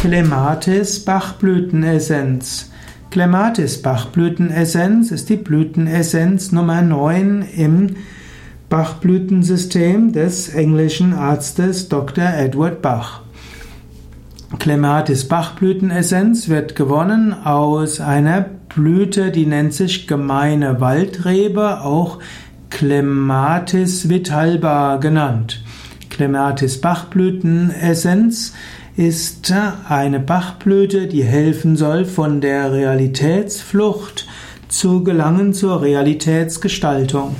Clematis Bachblütenessenz. Clematis Bachblütenessenz ist die Blütenessenz Nummer 9 im Bachblütensystem des englischen Arztes Dr. Edward Bach. Clematis Bachblütenessenz wird gewonnen aus einer Blüte, die nennt sich gemeine Waldrebe, auch Clematis vitalba genannt. Clematis Bachblütenessenz ist eine Bachblüte, die helfen soll, von der Realitätsflucht zu gelangen zur Realitätsgestaltung.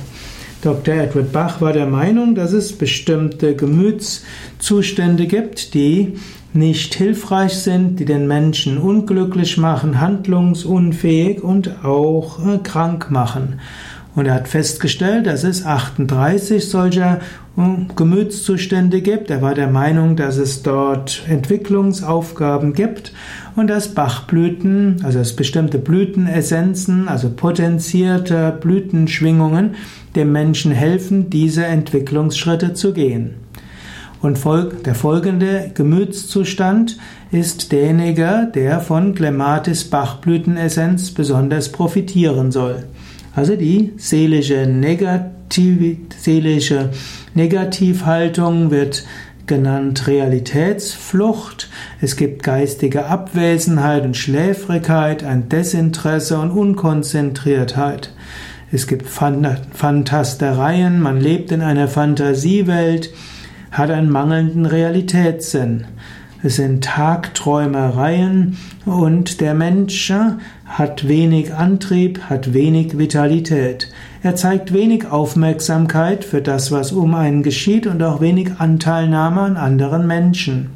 Dr. Edward Bach war der Meinung, dass es bestimmte Gemütszustände gibt, die nicht hilfreich sind, die den Menschen unglücklich machen, handlungsunfähig und auch äh, krank machen. Und er hat festgestellt, dass es 38 solcher hm, Gemütszustände gibt. Er war der Meinung, dass es dort Entwicklungsaufgaben gibt und dass Bachblüten, also dass bestimmte Blütenessenzen, also potenzierte Blütenschwingungen, dem Menschen helfen, diese Entwicklungsschritte zu gehen. Und der folgende Gemütszustand ist derjenige, der von Clematis Bachblütenessenz besonders profitieren soll. Also die seelische, Negativ seelische Negativhaltung wird genannt Realitätsflucht. Es gibt geistige Abwesenheit und Schläfrigkeit, ein Desinteresse und Unkonzentriertheit. Es gibt Fantastereien, man lebt in einer Fantasiewelt, hat einen mangelnden Realitätssinn. Es sind Tagträumereien und der Mensch hat wenig Antrieb, hat wenig Vitalität. Er zeigt wenig Aufmerksamkeit für das, was um einen geschieht und auch wenig Anteilnahme an anderen Menschen.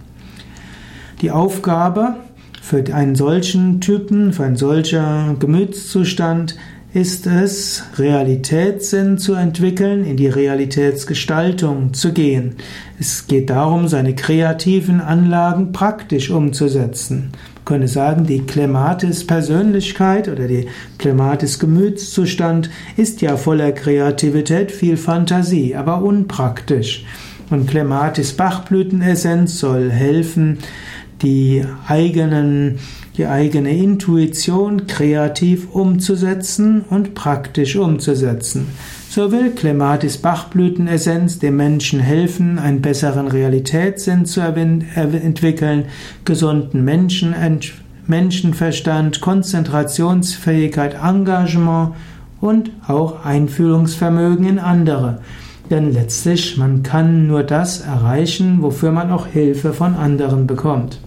Die Aufgabe für einen solchen Typen, für einen solchen Gemütszustand ist es, Realitätssinn zu entwickeln, in die Realitätsgestaltung zu gehen. Es geht darum, seine kreativen Anlagen praktisch umzusetzen. Man könnte sagen, die Clematis-Persönlichkeit oder die Clematis-Gemütszustand ist ja voller Kreativität, viel Fantasie, aber unpraktisch. Und Clematis Bachblütenessenz soll helfen, die eigenen, die eigene Intuition kreativ umzusetzen und praktisch umzusetzen. So will Clematis Bachblütenessenz dem Menschen helfen, einen besseren Realitätssinn zu entwickeln, gesunden Menschen, Menschenverstand, Konzentrationsfähigkeit, Engagement und auch Einfühlungsvermögen in andere. Denn letztlich, man kann nur das erreichen, wofür man auch Hilfe von anderen bekommt.